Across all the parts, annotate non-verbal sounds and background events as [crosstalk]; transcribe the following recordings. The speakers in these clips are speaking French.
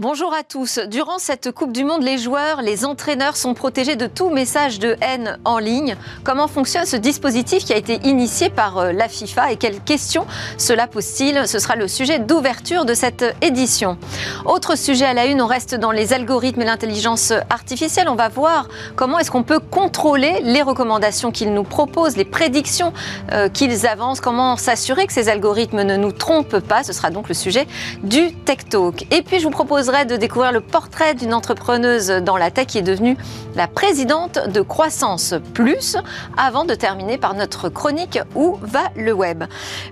Bonjour à tous. Durant cette Coupe du Monde, les joueurs, les entraîneurs sont protégés de tout message de haine en ligne. Comment fonctionne ce dispositif qui a été initié par euh, la FIFA et quelles questions cela pose-t-il? Ce sera le sujet d'ouverture de cette édition. Autre sujet à la une, on reste dans les algorithmes et l'intelligence artificielle. On va voir comment est-ce qu'on peut contrôler les recommandations qu'ils nous proposent, les prédictions euh, qu'ils avancent, comment s'assurer que ces algorithmes ne nous trompent pas. Ce sera donc le sujet du Tech Talk. Et puis je vous propose de découvrir le portrait d'une entrepreneuse dans la tech qui est devenue la présidente de Croissance Plus, avant de terminer par notre chronique Où va le web?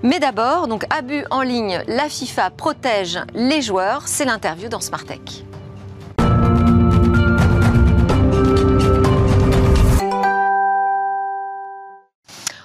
Mais d'abord, donc abus en ligne, la FIFA protège les joueurs, c'est l'interview dans Smart Tech.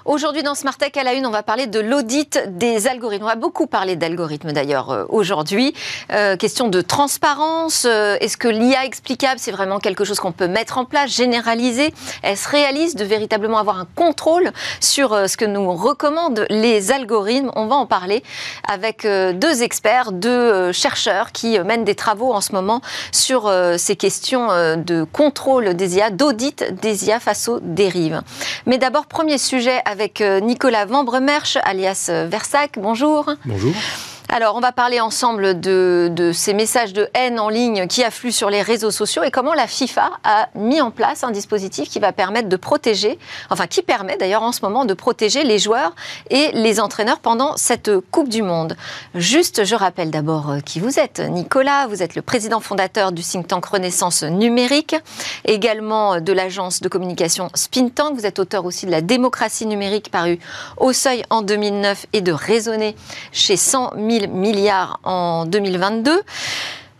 Aujourd'hui, dans Smart Tech à la une, on va parler de l'audit des algorithmes. On va beaucoup parler d'algorithmes d'ailleurs euh, aujourd'hui. Euh, question de transparence. Euh, est-ce que l'IA explicable, c'est vraiment quelque chose qu'on peut mettre en place, généraliser? Est-ce réaliste de véritablement avoir un contrôle sur ce que nous recommandent les algorithmes? On va en parler avec deux experts, deux chercheurs qui mènent des travaux en ce moment sur ces questions de contrôle des IA, d'audit des IA face aux dérives. Mais d'abord, premier sujet avec euh, Nicolas Vambremerche, alias euh, Versac. Bonjour. Bonjour. Alors, on va parler ensemble de, ces messages de haine en ligne qui affluent sur les réseaux sociaux et comment la FIFA a mis en place un dispositif qui va permettre de protéger, enfin qui permet d'ailleurs en ce moment de protéger les joueurs et les entraîneurs pendant cette Coupe du Monde. Juste, je rappelle d'abord euh, qui vous êtes. Nicolas, vous êtes le président fondateur du think tank Renaissance numérique, également de l'agence de communication Spin Tank. Vous êtes auteur aussi de La démocratie numérique paru au seuil en 2009 et de Raisonner chez 100 000 milliards en 2022.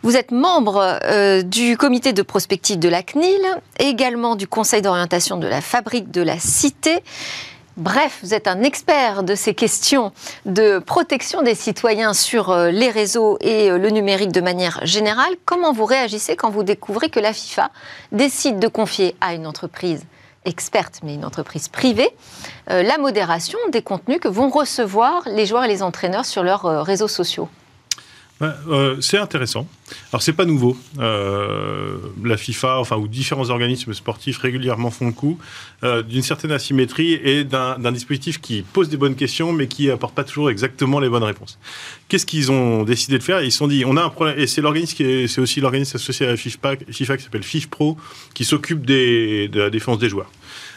Vous êtes membre euh, du comité de prospective de la CNIL, également du conseil d'orientation de la fabrique de la cité. Bref, vous êtes un expert de ces questions de protection des citoyens sur euh, les réseaux et euh, le numérique de manière générale. Comment vous réagissez quand vous découvrez que la FIFA décide de confier à une entreprise experte, mais une entreprise privée, euh, la modération des contenus que vont recevoir les joueurs et les entraîneurs sur leurs euh, réseaux sociaux euh, c'est intéressant. Alors c'est pas nouveau. Euh, la FIFA, enfin ou différents organismes sportifs régulièrement font le coup euh, d'une certaine asymétrie et d'un dispositif qui pose des bonnes questions, mais qui apporte pas toujours exactement les bonnes réponses. Qu'est-ce qu'ils ont décidé de faire? Ils se sont dit, on a un problème, et c'est l'organisme c'est aussi l'organisme associé à la FIFA, FIFA qui s'appelle FIFPro, qui s'occupe de la défense des joueurs.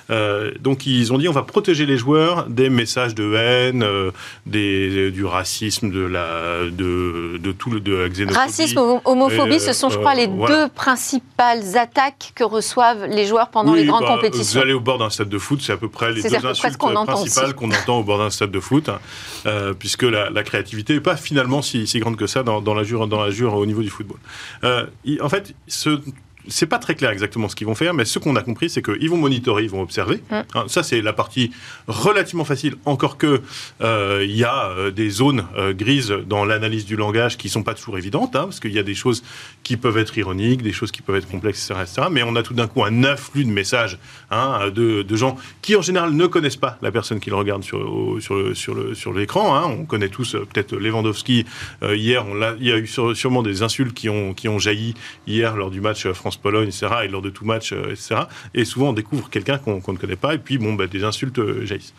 Euh, donc ils ont dit on va protéger les joueurs des messages de haine, euh, des, du racisme, de la, de, de tout le, de la xénophobie. Racisme, homophobie, ce sont, je crois, les euh, deux principales attaques que reçoivent les joueurs pendant les grandes bah, compétitions. Vous allez au bord d'un stade de foot, c'est à peu près les deux insultes principales qu'on entend au bord d'un stade de foot, hein, puisque la, créativité n'est pas finalement si, si, grande que ça dans, dans, la jure, dans la jure au niveau du football. en fait, ce c'est pas très clair exactement ce qu'ils vont faire, mais ce qu'on a compris, c'est qu'ils vont monitorer, ils vont observer. Mm. Hein, ça, c'est la partie relativement facile, encore que euh, il y a euh, des zones euh, grises dans l'analyse du langage qui sont pas toujours évidentes, hein, parce qu'il y a des choses qui peuvent être ironiques, des choses qui peuvent être complexes, etc. mais on a tout d'un coup un afflux de messages hein, de, de, gens qui, en général, ne connaissent pas la personne qu'ils regardent sur, sur, le, sur, le, sur l'écran. Hein. On connaît tous peut-être Lewandowski. hier, on il y a eu sûrement des insultes qui ont, qui ont jailli hier lors du match France pologne etc., et lors de tout match, euh, etc. Et souvent, on découvre quelqu'un qu'on ne connaît pas, et puis, bon, bah, des insultes euh, jaillissent.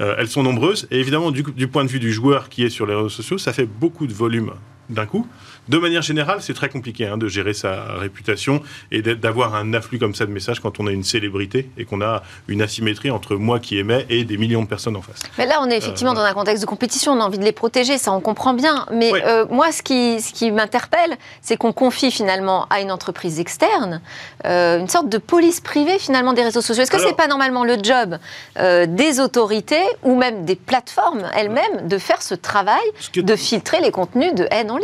Euh, elles sont nombreuses, et évidemment, du, du point de vue du joueur qui est sur les réseaux sociaux, ça fait beaucoup de volume d'un coup. De manière générale, c'est très compliqué hein, de gérer sa réputation et d'avoir un afflux comme ça de messages quand on a une célébrité et qu'on a une asymétrie entre moi qui émets et des millions de personnes en face. Mais là, on est effectivement euh, dans un contexte de compétition, on a envie de les protéger, ça on comprend bien. Mais euh, moi, ce qui, ce qui m'interpelle, c'est qu'on confie finalement à une entreprise externe euh, une sorte de police privée finalement des réseaux sociaux. Est-ce que ce n'est pas normalement le job des autorités ou même des plateformes elles-mêmes de faire ce travail, de filtrer les contenus de haine en ligne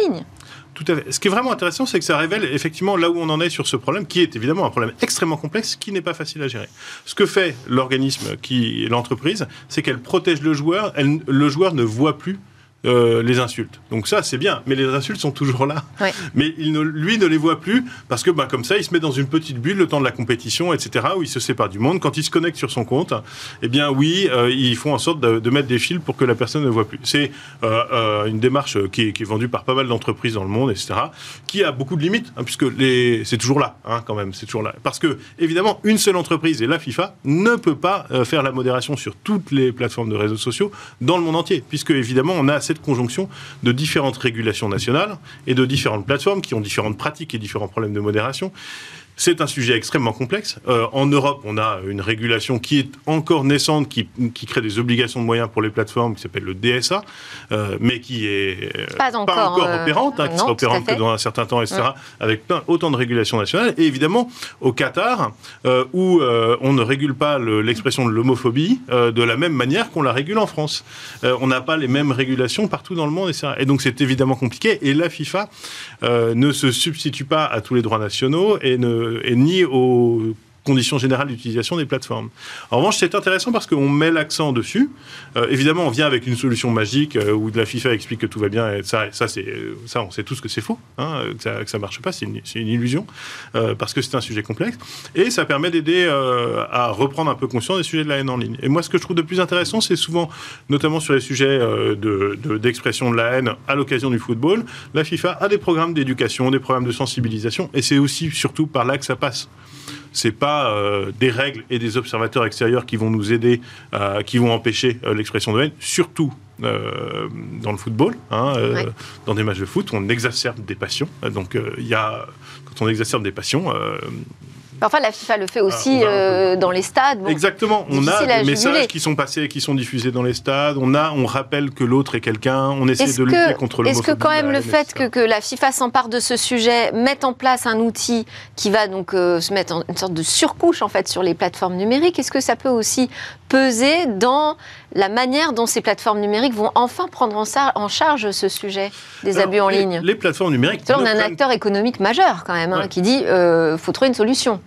tout à fait. Ce qui est vraiment intéressant, c'est que ça révèle effectivement là où on en est sur ce problème, qui est évidemment un problème extrêmement complexe, qui n'est pas facile à gérer. Ce que fait l'organisme, qui l'entreprise, c'est qu'elle protège le joueur. Le joueur ne voit plus euh, les insultes. Donc ça, c'est bien, mais les insultes sont toujours là. [laughs] Mais il ne, lui ne les voit plus parce que bah, comme ça, il se met dans une petite bulle le temps de la compétition, etc., où il se sépare du monde. Quand il se connecte sur son compte, eh bien oui, euh, ils font en sorte de, mettre des fils pour que la personne ne voit plus. C'est euh, une démarche qui est, vendue par pas mal d'entreprises dans le monde, etc., qui a beaucoup de limites, hein, puisque les... c'est toujours là, hein, quand même, c'est toujours là. Parce que, évidemment, une seule entreprise, et la FIFA, ne peut pas faire la modération sur toutes les plateformes de réseaux sociaux dans le monde entier, puisque, évidemment, on a cette conjonction de différentes régulations nationales et de différentes plateformes qui ont différentes pratiques et différents problèmes de modération. C'est un sujet extrêmement complexe. Euh, en Europe, on a une régulation qui est encore naissante, qui, qui crée des obligations de moyens pour les plateformes, qui s'appelle le DSA, euh, mais qui est euh, pas encore, opérante, hein, qui sera opérante que dans un certain temps, etc., avec plein, autant de régulations nationales. Et évidemment, au Qatar, où on ne régule pas l'expression de l'homophobie de la même manière qu'on la régule en France. on n'a pas les mêmes régulations partout dans le monde, etc. Et donc c'est évidemment compliqué. Et la FIFA ne se substitue pas à tous les droits nationaux et ne et ni aux conditions générales d'utilisation des plateformes. En revanche, c'est intéressant parce qu'on met l'accent dessus. Euh, évidemment, on vient avec une solution magique euh, où de la FIFA explique que tout va bien. Et ça, ça, c'est, ça on sait tous que c'est faux, hein, que, ça, ça marche pas, c'est une, illusion, euh, parce que c'est un sujet complexe. Et ça permet d'aider à reprendre un peu conscience des sujets de la haine en ligne. Et moi, ce que je trouve de plus intéressant, c'est souvent, notamment sur les sujets de, d'expression de la haine à l'occasion du football, la FIFA a des programmes d'éducation, des programmes de sensibilisation, et c'est aussi surtout par là que ça passe c'est pas euh, des règles et des observateurs extérieurs qui vont nous aider, euh, qui vont empêcher euh, l'expression de haine, surtout dans le football, hein, dans des matchs de foot, on exacerbe des passions. Donc, il y a, quand on exacerbe des passions, Enfin, la FIFA le fait aussi euh, dans les stades. Exactement. On a des messages qui sont passés, qui sont diffusés dans les stades. On a, on rappelle que l'autre est quelqu'un. On essaie de lutter contre le. Est-ce que quand même le fait que, la FIFA s'empare de ce sujet, mette en place un outil qui va donc euh, se mettre en une sorte de surcouche en fait sur les plateformes numériques, est-ce que ça peut aussi peser dans la manière dont ces plateformes numériques vont enfin prendre en, charge ce sujet des abus en ligne? Les plateformes numériques. on a un acteur économique majeur quand même hein, qui dit euh, faut trouver une solution.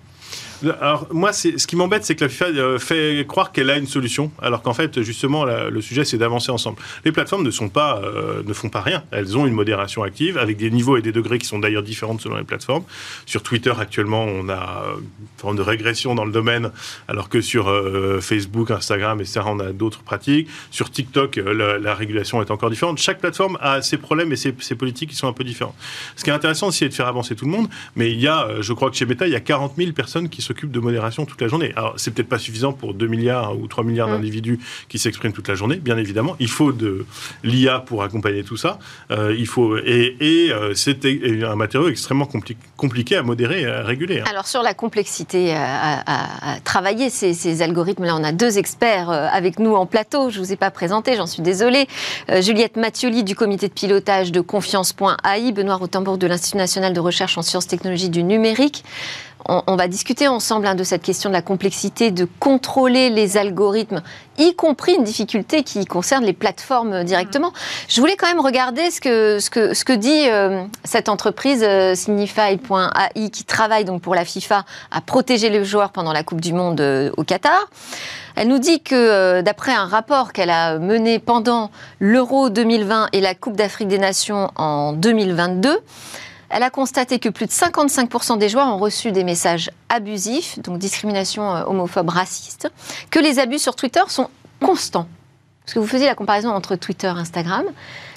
Alors, moi, ce qui m'embête, c'est que la FIFA euh, fait croire qu'elle a une solution, alors qu'en fait, justement, le sujet, c'est d'avancer ensemble. Les plateformes sont euh, ne font pas rien. Elles ont une modération active, avec des niveaux et des degrés qui sont d'ailleurs différents selon les plateformes. Sur Twitter, actuellement, on a une forme de régression dans le domaine, alors que sur euh, Facebook, Instagram, etc., on a d'autres pratiques. Sur TikTok, la, régulation est encore différente. Chaque plateforme a ses problèmes et ses, politiques qui sont un peu différentes. Ce qui est intéressant, c'est de faire avancer tout le monde, mais il y a, je crois que chez Meta, il y a 40 000 personnes qui se s'occupe de modération toute la journée. Alors, c'est peut-être pas suffisant pour 2 milliards ou 3 milliards mm. d'individus qui s'expriment toute la journée, bien évidemment. Il faut de l'IA pour accompagner tout ça. Euh, il faut, et, et euh, c'est un matériau extrêmement compliqué à modérer et à réguler. Hein. Alors, sur la complexité à, travailler ces, algorithmes-là, on a deux experts euh, avec nous en plateau. Je ne vous ai pas présenté, j'en suis désolée. Juliette Mathioli du comité de pilotage de confiance.ai, Benoît Rotembourg de l'Institut national de recherche en sciences technologies du numérique on, va discuter ensemble hein, de cette question de la complexité de contrôler les algorithmes, y compris une difficulté qui concerne les plateformes directement. Je voulais quand même regarder ce que, dit euh, cette entreprise euh, Signify.ai qui travaille donc pour la FIFA à protéger les joueurs pendant la Coupe du Monde euh, au Qatar. Elle nous dit que d'après un rapport qu'elle a mené pendant l'Euro 2020 et la Coupe d'Afrique des Nations en 2022, elle a constaté que plus de 55% des joueurs ont reçu des messages abusifs, donc discrimination euh, homophobe, raciste, que les abus sur Twitter sont constants. Parce que vous faisiez la comparaison entre Twitter et Instagram.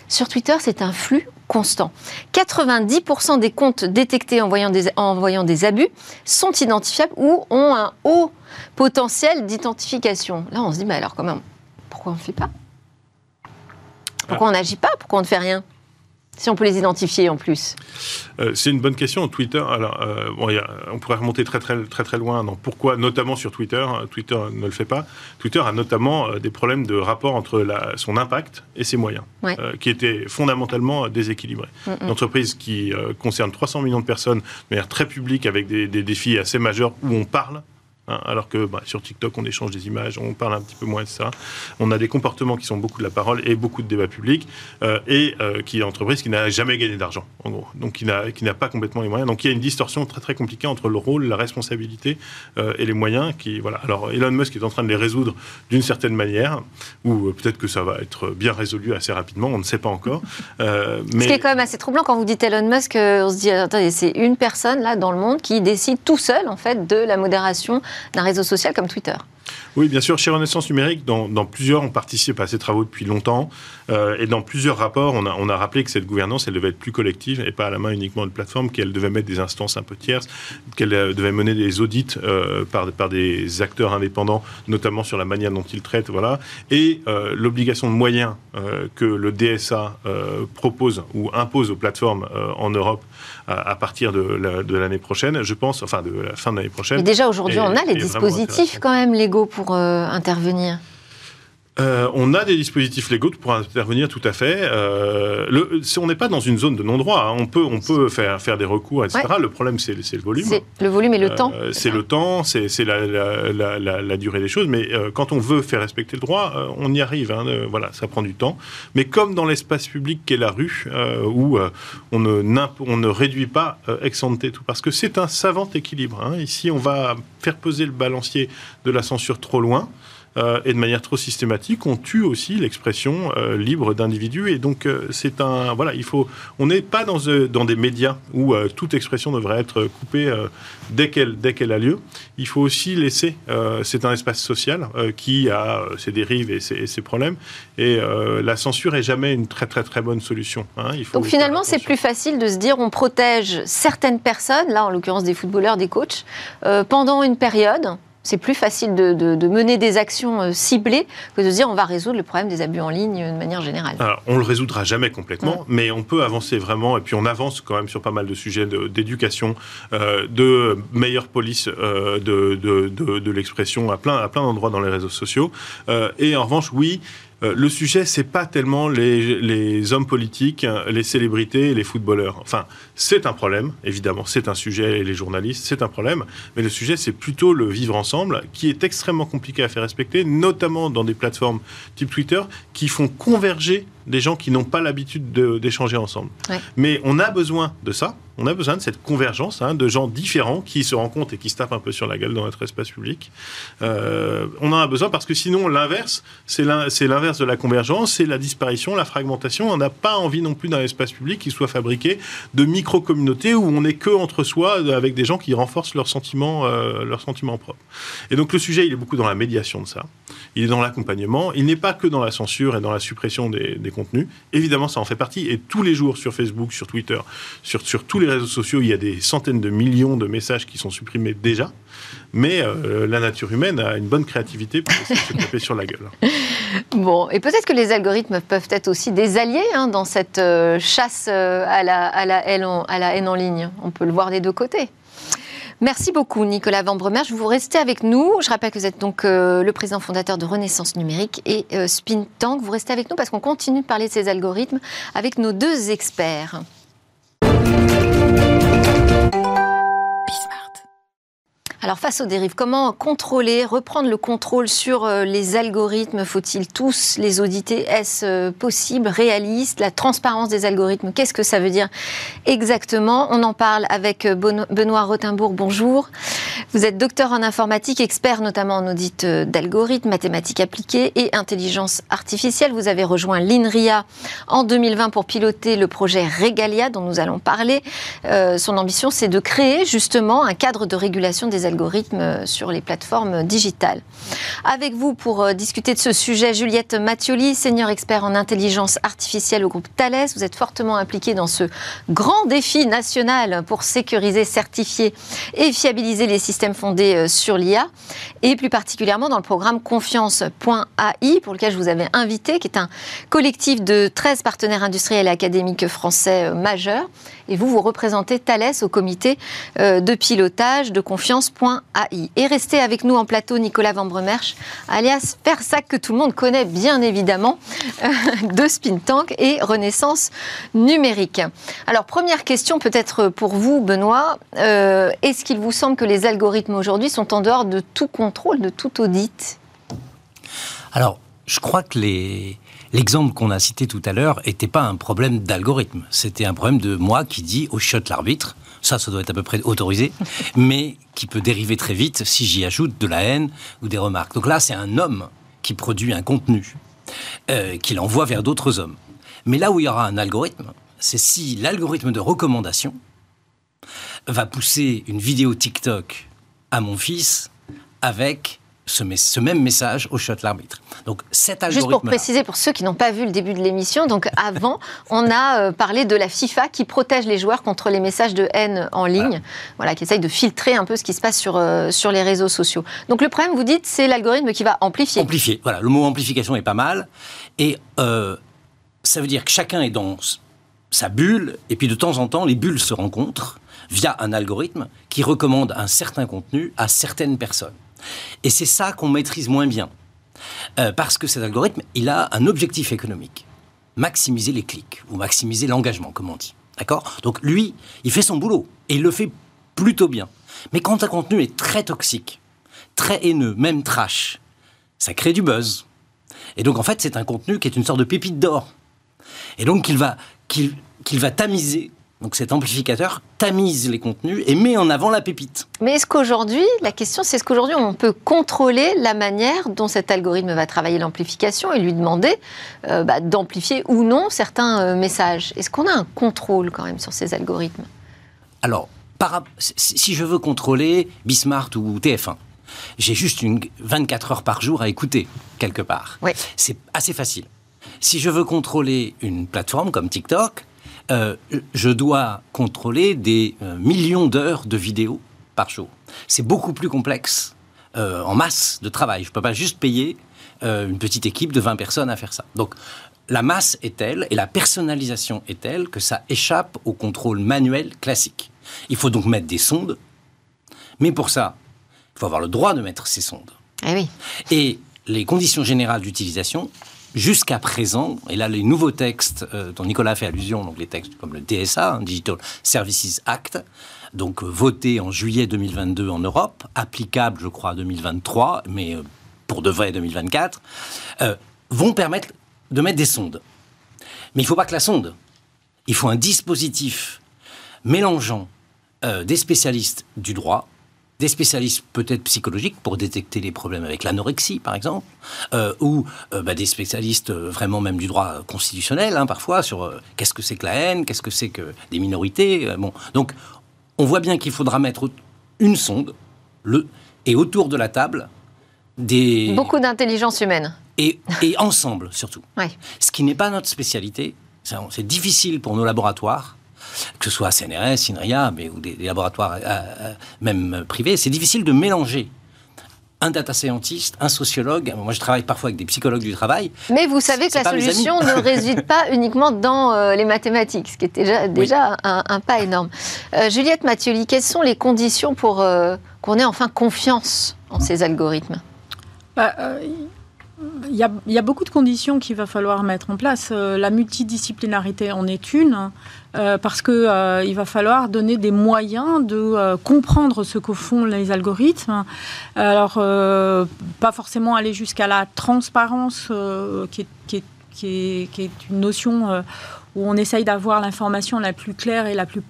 Sur Twitter, c'est un flux constant. 90% des comptes détectés en voyant, des, en voyant des abus sont identifiables ou ont un haut potentiel d'identification. Là, on se dit, mais alors, comment, pourquoi on ne fait pas? Pourquoi on n'agit pas? Pourquoi on ne fait rien? Si on peut les identifier en plus euh, C'est une bonne question. Twitter, alors, euh, on pourrait remonter très très très très loin dans pourquoi, notamment sur Twitter. Hein, Twitter ne le fait pas. Twitter a notamment euh, des problèmes de rapport entre la, son impact et ses moyens, qui étaient fondamentalement déséquilibrés. Une entreprise qui concerne 300 millions de personnes de manière très publique, avec des, des défis assez majeurs où on parle Hein, alors que bah, sur TikTok, on échange des images, on parle un petit peu moins de ça. On a des comportements qui sont beaucoup de la parole et beaucoup de débats publics, euh, et euh, qui est une entreprise qui n'a jamais gagné d'argent, en gros. Donc qui n'a pas complètement les moyens. Donc il y a une distorsion très très compliquée entre le rôle, la responsabilité euh, et les moyens. Qui, voilà. Alors Elon Musk est en train de les résoudre d'une certaine manière, ou peut-être que ça va être bien résolu assez rapidement, on ne sait pas encore. [laughs] mais... Ce qui est quand même assez troublant quand vous dites Elon Musk, on se dit, attendez, c'est une personne là dans le monde qui décide tout seul en fait de la modération d'un réseau social comme Twitter. Oui, bien sûr, chez Renaissance Numérique, dans, plusieurs, on participe à ces travaux depuis longtemps. Euh, et dans plusieurs rapports, on a, rappelé que cette gouvernance, elle devait être plus collective et pas à la main uniquement de plateforme, qu'elle devait mettre des instances un peu tierces, qu'elle euh, devait mener des audits euh, par, par des acteurs indépendants, notamment sur la manière dont ils traitent. Voilà. Et l'obligation de moyens que le DSA propose ou impose aux plateformes en Europe à, partir de l'année prochaine, je pense, enfin de la fin de l'année prochaine. Mais déjà aujourd'hui, on a les dispositifs quand même légaux pour euh, intervenir. Euh, on a des dispositifs légaux pour intervenir tout à fait. Euh, le, on n'est pas dans une zone de non-droit. Hein. On peut, on peut faire, faire des recours, etc. Le problème, c'est le volume. C'est le volume et le temps. C'est le temps, c'est la, la, durée des choses. Mais quand on veut faire respecter le droit, on y arrive. Hein. voilà, ça prend du temps. Mais comme dans l'espace public qu'est la rue, où on ne, on, ne, réduit pas ex ante tout, parce que c'est un savant équilibre. Hein. Ici, on va faire peser le balancier de la censure trop loin. Euh, et de manière trop systématique, on tue aussi l'expression euh, libre d'individus. Et donc, euh, c'est un. Voilà, il faut. On n'est pas dans, dans des médias où toute expression devrait être coupée dès qu'elle a lieu. Il faut aussi laisser. c'est un espace social qui a ses dérives et ses, ses problèmes. Et la censure est jamais une très très très bonne solution. Hein. Il faut donc finalement, c'est plus facile de se dire on protège certaines personnes, là en l'occurrence des footballeurs, des coachs, pendant une période c'est plus facile de, mener des actions euh, ciblées que de dire on va résoudre le problème des abus en ligne de manière générale. Alors, on le résoudra jamais complètement, mais on peut avancer vraiment, et puis on avance quand même sur pas mal de sujets d'éducation, euh, de, meilleure police euh, de, de, l'expression à plein, à plein d'endroits dans les réseaux sociaux. et en revanche, oui, euh, le sujet, c'est pas tellement les, hommes politiques, les célébrités les footballeurs. Enfin, c'est un problème, évidemment, c'est un sujet, et les journalistes, c'est un problème, mais le sujet, c'est plutôt le vivre ensemble, qui est extrêmement compliqué à faire respecter, notamment dans des plateformes type Twitter, qui font converger des gens qui n'ont pas l'habitude d'échanger ensemble. Mais on a besoin de ça, on a besoin de cette convergence hein, de gens différents qui se rencontrent et qui se tapent un peu sur la gueule dans notre espace public. Euh, on en a besoin parce que sinon, l'inverse, c'est l'inverse de la convergence, c'est la disparition, la fragmentation. On n'a pas envie non plus d'un espace public qui soit fabriqué de micro-communautés où on n'est que entre soi avec des gens qui renforcent leurs sentiments, euh, leurs sentiments propres. Et donc le sujet, il est beaucoup dans la médiation de ça. Il est dans l'accompagnement. Il n'est pas que dans la censure et dans la suppression des, contenus. Évidemment, ça en fait partie. Et tous les jours sur Facebook, sur Twitter, sur, tous les réseaux sociaux, il y a des centaines de millions de messages qui sont supprimés déjà. Mais euh, la nature humaine a une bonne créativité pour se taper sur la gueule. [laughs] Bon, et peut-être que les algorithmes peuvent être aussi des alliés hein, dans cette euh, chasse euh, à, la, haine à la haine en ligne. On peut le voir des deux côtés. Merci beaucoup, Nicolas Vambremer. Je vous restez avec nous. Je rappelle que vous êtes donc le président fondateur de Renaissance Numérique et Spin Tank. Vous restez avec nous parce qu'on continue de parler de ces algorithmes avec nos deux experts. Alors face aux dérives, comment contrôler, reprendre le contrôle sur euh, les algorithmes? Faut-il tous les auditer? Est-ce euh, possible, réaliste La transparence des algorithmes, qu'est-ce que ça veut dire exactement? On en parle avec euh, Benoît Rothenbourg. Bonjour. Vous êtes docteur en informatique, expert notamment en audit d'algorithmes, mathématiques appliquées et intelligence artificielle. Vous avez rejoint l'INRIA en 2020 pour piloter le projet Regalia dont nous allons parler. son ambition, c'est de créer justement un cadre de régulation des algorithmes algorithmes sur les plateformes digitales. Avec vous pour euh, discuter de ce sujet, Juliette Mattioli, senior expert en intelligence artificielle au groupe Thales. Vous êtes fortement impliquée dans ce grand défi national pour sécuriser, certifier et fiabiliser les systèmes fondés euh, sur l'IA et plus particulièrement dans le programme confiance.ai pour lequel je vous avais invité, qui est un collectif de 13 partenaires industriels et académiques français euh, majeurs. Et vous, vous représentez Thales au comité de pilotage de confiance.ai. Et restez avec nous en plateau Nicolas Vambremerch, alias Persac que tout le monde connaît bien évidemment, de Spin Tank et Renaissance numérique. Alors première question peut-être pour vous Benoît, euh, est-ce qu'il vous semble que les algorithmes aujourd'hui sont en dehors de tout contrôle, de tout audit? Alors je crois que les, L'exemple qu'on a cité tout à l'heure n'était pas un problème d'algorithme. C'était un problème de moi qui dit au shot l'arbitre, ça, ça doit être à peu près autorisé, [laughs] mais qui peut dériver très vite si j'y ajoute de la haine ou des remarques. Donc là, c'est un homme qui produit un contenu, euh, qu'il envoie vers d'autres hommes. Mais là où il y aura un algorithme, c'est si l'algorithme de recommandation va pousser une vidéo TikTok à mon fils avec ce, même message au shot l'arbitre. Donc cet algorithme. Juste pour préciser pour ceux qui n'ont pas vu le début de l'émission, donc avant, [laughs] on a euh, parlé de la FIFA qui protège les joueurs contre les messages de haine en ligne, voilà, qui essaye de filtrer un peu ce qui se passe sur, euh, sur les réseaux sociaux. Donc le problème, vous dites, c'est l'algorithme qui va amplifier. Amplifier, voilà, le mot amplification est pas mal. Et euh, ça veut dire que chacun est dans sa bulle, et puis de temps en temps, les bulles se rencontrent via un algorithme qui recommande un certain contenu à certaines personnes. Et c'est ça qu'on maîtrise moins bien. Euh, parce que cet algorithme, il a un objectif économique. Maximiser les clics, ou maximiser l'engagement, comme on dit. D'accord? Donc lui, il fait son boulot, et il le fait plutôt bien. Mais quand un contenu est très toxique, très haineux, même trash, ça crée du buzz. Et donc en fait, c'est un contenu qui est une sorte de pépite d'or. Et donc qu'il va, qu'il va tamiser donc cet amplificateur tamise les contenus et met en avant la pépite. Mais est-ce qu'aujourd'hui, la question c'est est-ce qu'aujourd'hui on peut contrôler la manière dont cet algorithme va travailler l'amplification et lui demander euh, bah, d'amplifier ou non certains euh, messages? Est-ce qu'on a un contrôle quand même sur ces algorithmes? Alors, si je veux contrôler Bismart ou TF1, j'ai juste une 24 heures par jour à écouter quelque part. C'est assez facile. Si je veux contrôler une plateforme comme TikTok, euh, je dois contrôler des euh, millions d'heures de vidéos par jour. C'est beaucoup plus complexe euh, en masse de travail. Je ne peux pas juste payer une petite équipe de 20 personnes à faire ça. Donc la masse est telle et la personnalisation est telle que ça échappe au contrôle manuel classique. Il faut donc mettre des sondes, mais pour ça, il faut avoir le droit de mettre ces sondes. Eh et les conditions générales d'utilisation jusqu'à présent, et là les nouveaux textes euh, dont Nicolas fait allusion, donc les textes comme le DSA, hein, Digital Services Act, donc euh, voté en juillet 2022 en Europe, applicable je crois 2023, mais euh, pour de vrai 2024, vont permettre de mettre des sondes. Mais il ne faut pas que la sonde, il faut un dispositif mélangeant des spécialistes du droit, des spécialistes peut-être psychologiques pour détecter les problèmes avec l'anorexie, par exemple, euh, ou euh, bah, des spécialistes euh, vraiment même du droit constitutionnel, hein, parfois, sur qu'est-ce que c'est que la haine, qu'est-ce que c'est que des minorités. bon, donc, on voit bien qu'il faudra mettre une sonde, le, et autour de la table, des... Beaucoup d'intelligence humaine. Et, et ensemble, surtout. Ce qui n'est pas notre spécialité. C'est difficile pour nos laboratoires que ce soit CNRS, INRIA, mais, ou des, laboratoires euh, euh, même privés, c'est difficile de mélanger un data scientist, un sociologue. Moi, je travaille parfois avec des psychologues du travail. Mais vous savez que la solution ne [laughs] réside pas uniquement dans euh, les mathématiques, ce qui est déjà, déjà un, pas énorme. Juliette Mathioli, quelles sont les conditions pour qu'on ait enfin confiance en ces algorithmes? Bah, il y, a, beaucoup de conditions qu'il va falloir mettre en place. Euh, la multidisciplinarité en est une, euh, parce qu'il euh, va falloir donner des moyens de comprendre ce que font les algorithmes. Alors, pas forcément aller jusqu'à la transparence, qui est, une notion où on essaye d'avoir l'information la plus claire et la plus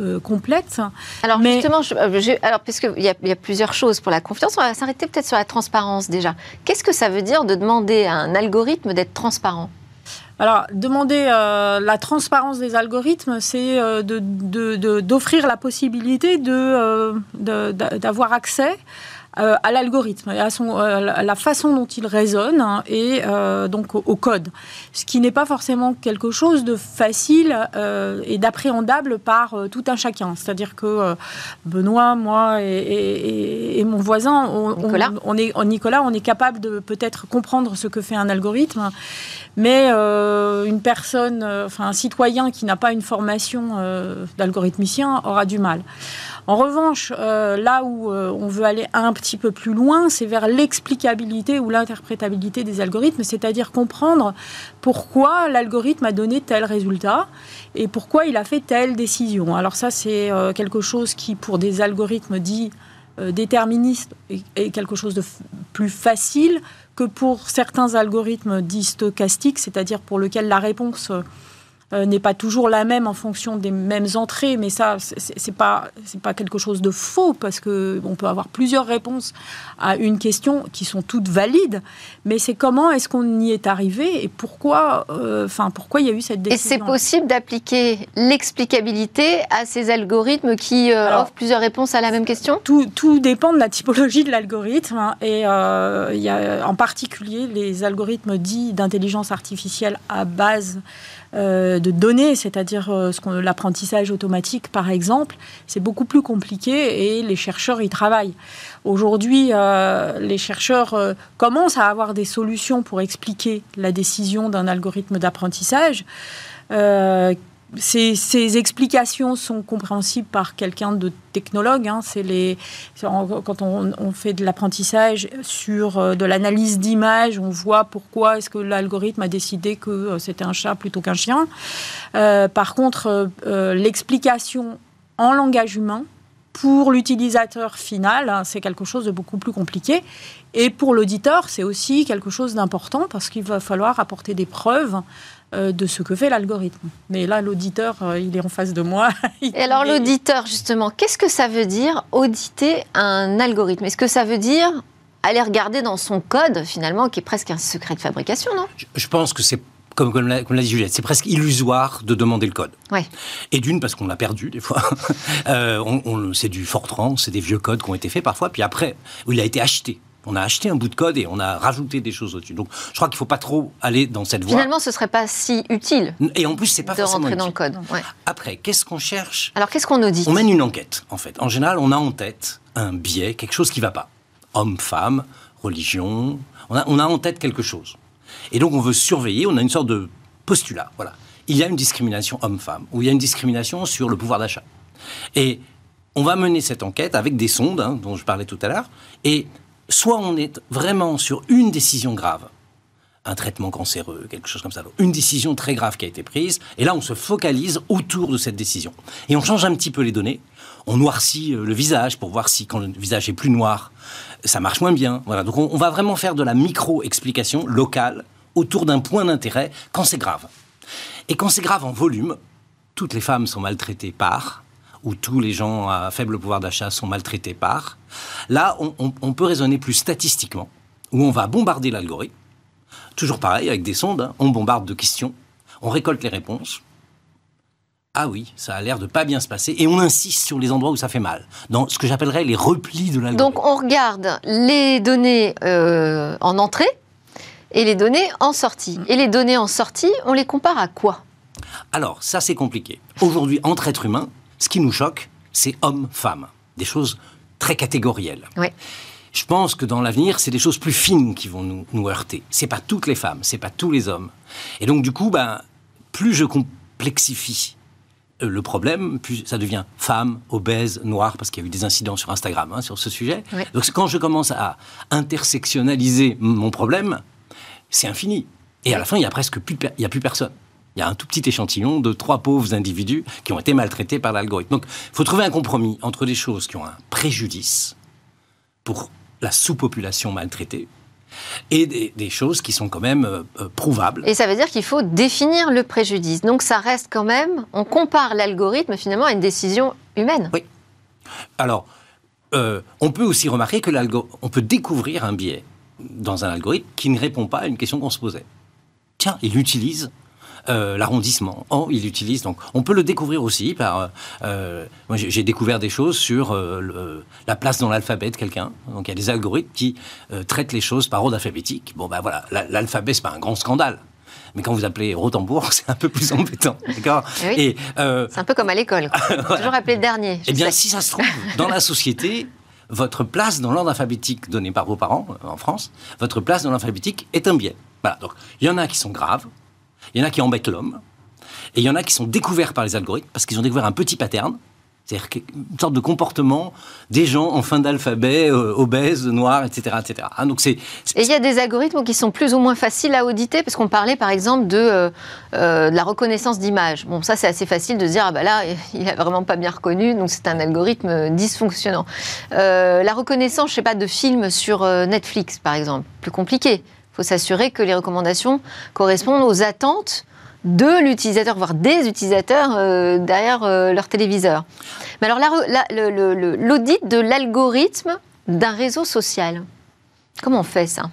euh, complète. Alors justement, euh, alors puisqu'il y, a, y a plusieurs choses pour la confiance, on va s'arrêter peut-être sur la transparence déjà. Qu'est-ce que ça veut dire de demander à un algorithme d'être transparent? Alors, demander euh, la transparence des algorithmes, c'est d'offrir la possibilité d'avoir accès à l'algorithme à, son, euh, la façon dont il raisonne hein, et euh, donc au, code. Ce qui n'est pas forcément quelque chose de facile et d'appréhendable par tout un chacun. C'est-à-dire que Benoît, moi et, mon voisin, on, Nicolas. On, est, Nicolas, on est capable de peut-être comprendre ce que fait un algorithme, mais une personne, enfin un citoyen qui n'a pas une formation d'algorithmicien aura du mal. En revanche, euh, là où euh, on veut aller un petit peu plus loin, c'est vers l'explicabilité ou l'interprétabilité des algorithmes, c'est-à-dire comprendre pourquoi l'algorithme a donné tel résultat et pourquoi il a fait telle décision. Alors ça, c'est euh, quelque chose qui, pour des algorithmes dits déterministes, est, quelque chose de plus facile que pour certains algorithmes dits stochastiques, c'est-à-dire pour lequel la réponse n'est pas toujours la même en fonction des mêmes entrées, mais ça, c'est pas c'est pas quelque chose de faux parce que on peut avoir plusieurs réponses à une question qui sont toutes valides, mais c'est comment est-ce qu'on y est arrivé et pourquoi, euh, enfin pourquoi il y a eu cette décision. Et c'est possible d'appliquer l'explicabilité à ces algorithmes qui euh, offrent plusieurs réponses à la même question? tout, tout, dépend de la typologie de l'algorithme hein, et il y a en particulier les algorithmes dits d'intelligence artificielle à base euh, de données, c'est-à-dire euh, l'apprentissage automatique par exemple, c'est beaucoup plus compliqué et les chercheurs y travaillent. Aujourd'hui, euh, les chercheurs commencent à avoir des solutions pour expliquer la décision d'un algorithme d'apprentissage ces, explications sont compréhensibles par quelqu'un de technologue. Hein. c'est les, quand on, fait de l'apprentissage sur euh, de l'analyse d'images, on voit pourquoi est-ce que l'algorithme a décidé que euh, c'était un chat plutôt qu'un chien. Euh, par contre, l'explication en langage humain, pour l'utilisateur final, hein, c'est quelque chose de beaucoup plus compliqué. Et pour l'auditeur, c'est aussi quelque chose d'important parce qu'il va falloir apporter des preuves de ce que fait l'algorithme. Mais là, l'auditeur, euh, il est en face de moi. [laughs] Et alors, l'auditeur, justement, qu'est-ce que ça veut dire auditer un algorithme? Est-ce que ça veut dire aller regarder dans son code, finalement, qui est presque un secret de fabrication, non? Je, pense que c'est comme, comme l'a dit Juliette, c'est presque illusoire de demander le code. Ouais. Et d'une, parce qu'on l'a perdu des fois. [laughs] euh, on, c'est du Fortran, c'est des vieux codes qui ont été faits parfois, puis après, il a été acheté on a acheté un bout de code et on a rajouté des choses au-dessus. Donc, je crois qu'il ne faut pas trop aller dans cette voie. Finalement, ce ne serait pas si utile. Et en plus, c'est pas de rentrer dans le code. Après, qu'est-ce qu'on cherche Alors, qu'est-ce qu'on audite On mène une enquête, en fait. En général, on a en tête un biais, quelque chose qui ne va pas. Homme, femme, religion. On a, on a en tête quelque chose. Et donc, on veut surveiller. On a une sorte de postulat. Voilà. Il y a une discrimination homme-femme, ou il y a une discrimination sur le pouvoir d'achat. Et on va mener cette enquête avec des sondes, hein, dont je parlais tout à l'heure, et soit on est vraiment sur une décision grave, un traitement cancéreux, quelque chose comme ça, une décision très grave qui a été prise, et là on se focalise autour de cette décision. Et on change un petit peu les données, on noircit euh, le visage pour voir si quand le visage est plus noir, ça marche moins bien. Voilà, donc on, va vraiment faire de la micro-explication locale autour d'un point d'intérêt quand c'est grave. Et quand c'est grave en volume, toutes les femmes sont maltraitées par, où tous les gens à faible pouvoir d'achat sont maltraités par. Là, on, peut raisonner plus statistiquement, où on va bombarder l'algorithme. Toujours pareil, avec des sondes, hein. on bombarde de questions, on récolte les réponses. Ah oui, ça a l'air de pas bien se passer, et on insiste sur les endroits où ça fait mal, dans ce que j'appellerais les replis de l'algorithme. Donc on regarde les données euh, en entrée et les données en sortie. Et les données en sortie, on les compare à quoi? Alors, ça c'est compliqué. Aujourd'hui, entre êtres humains, ce qui nous choque, c'est homme-femme. Des choses très catégorielles. Je pense que dans l'avenir, c'est des choses plus fines qui vont nous, nous heurter. C'est pas toutes les femmes, c'est pas tous les hommes. Et donc, du coup, ben, plus je complexifie euh, le problème, plus ça devient femme, obèse, noire, parce qu'il y a eu des incidents sur Instagram hein, sur ce sujet. Donc, quand je commence à intersectionnaliser mon problème, c'est infini. Et à la fin, il y a presque plus, il y a plus personne. Il y a un tout petit échantillon de trois pauvres individus qui ont été maltraités par l'algorithme. Donc, il faut trouver un compromis entre des choses qui ont un préjudice pour la sous-population maltraitée et des, choses qui sont quand même euh, euh, prouvables. Et ça veut dire qu'il faut définir le préjudice. Donc ça reste quand même, on compare l'algorithme finalement à une décision humaine. Oui. Alors, euh, on peut aussi remarquer que on peut découvrir un biais dans un algorithme qui ne répond pas à une question qu'on se posait. Tiens, il utilise euh, l'arrondissement. Oh, il utilise donc. On peut le découvrir aussi par. Euh, euh, moi, j'ai découvert des choses sur la place dans l'alphabet de quelqu'un. Donc, il y a des algorithmes qui traitent les choses par ordre alphabétique. Bon, ben voilà, l'alphabet c'est pas un grand scandale. Mais quand vous appelez Rotembourg, [laughs] c'est un peu plus embêtant. D'accord? Eh C'est un peu comme à l'école. [laughs] Toujours appelé le dernier. Eh bien, si ça se trouve, dans la société, votre place dans l'ordre alphabétique donné par vos parents en France, votre place dans l'alphabétique est un biais. Voilà. Donc, il y en a qui sont graves, il y en a qui embêtent l'homme, et il y en a qui sont découverts par les algorithmes parce qu'ils ont découvert un petit pattern C'est-à-dire une sorte de comportement des gens en fin d'alphabet, euh, obèses, noirs, etc. etc. Hein, donc c'est, Et il y a des algorithmes qui sont plus ou moins faciles à auditer, parce qu'on parlait par exemple de, euh, euh, de la reconnaissance d'image. Bon, ça c'est assez facile de se dire, ah bah là, [laughs] il a vraiment pas bien reconnu, donc c'est un algorithme dysfonctionnant. la reconnaissance, je sais pas, de films sur Netflix par exemple, plus compliqué. Il faut s'assurer que les recommandations correspondent aux attentes de l'utilisateur, voire des utilisateurs euh, derrière euh, leur téléviseur. Mais alors l'audit de l'algorithme d'un réseau social, comment on fait ça?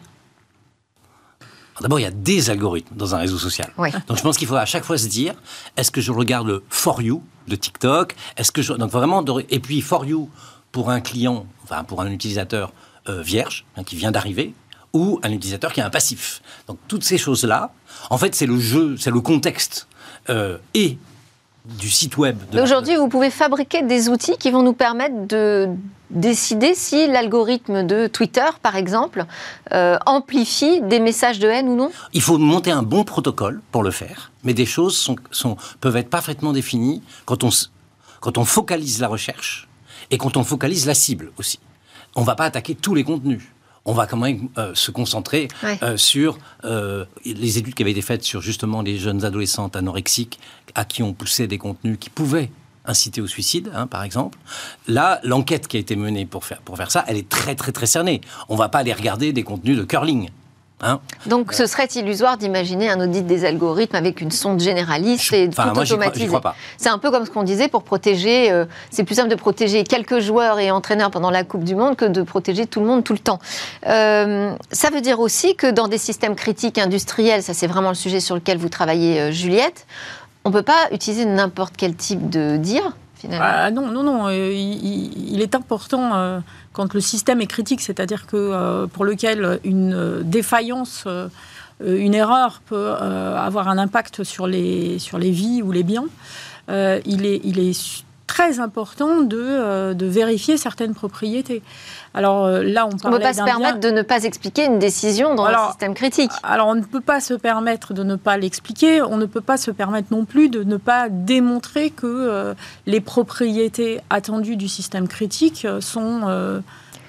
D'abord, il y a des algorithmes dans un réseau social. Donc, je pense qu'il faut à chaque fois se dire est-ce que je regarde le For You de TikTok? Est-ce que je donc vraiment et puis For You pour un client, enfin pour un utilisateur euh, vierge hein, qui vient d'arriver, ou un utilisateur qui a un passif. Donc toutes ces choses-là, en fait, c'est le jeu, c'est le contexte euh, et du site web. Aujourd'hui, vous pouvez fabriquer des outils qui vont nous permettre de décider si l'algorithme de Twitter, par exemple, euh, amplifie des messages de haine ou non Il faut monter un bon protocole pour le faire, mais des choses sont, sont, peuvent être parfaitement définies quand on, quand on focalise la recherche et quand on focalise la cible aussi. On ne va pas attaquer tous les contenus on va quand même euh, se concentrer euh, sur euh, les études qui avaient été faites sur justement les jeunes adolescentes anorexiques à qui on poussait des contenus qui pouvaient inciter au suicide, hein, par exemple. Là, l'enquête qui a été menée pour faire, pour faire ça, elle est très très très cernée. On va pas aller regarder des contenus de curling. Hein Donc ce serait illusoire d'imaginer un audit des algorithmes avec une sonde généraliste et tout automatisé. C'est un peu comme ce qu'on disait pour protéger. Euh, c'est plus simple de protéger quelques joueurs et entraîneurs pendant la Coupe du Monde que de protéger tout le monde tout le temps. Euh, ça veut dire aussi que dans des systèmes critiques industriels, ça c'est vraiment le sujet sur lequel vous travaillez, euh, Juliette, on ne peut pas utiliser n'importe quel type de dire. Finalement. Ah, non, non, non. il, est important quand le système est critique, c'est-à-dire que euh, pour lequel une euh, défaillance, euh, une erreur peut avoir un impact sur les, sur les vies ou les biens, il, est, il est très important de, de vérifier certaines propriétés. Alors là, on ne peut pas se permettre de ne pas expliquer une décision dans un système critique. Alors on ne peut pas se permettre de ne pas l'expliquer. On ne peut pas se permettre non plus de ne pas démontrer que les propriétés attendues du système critique sont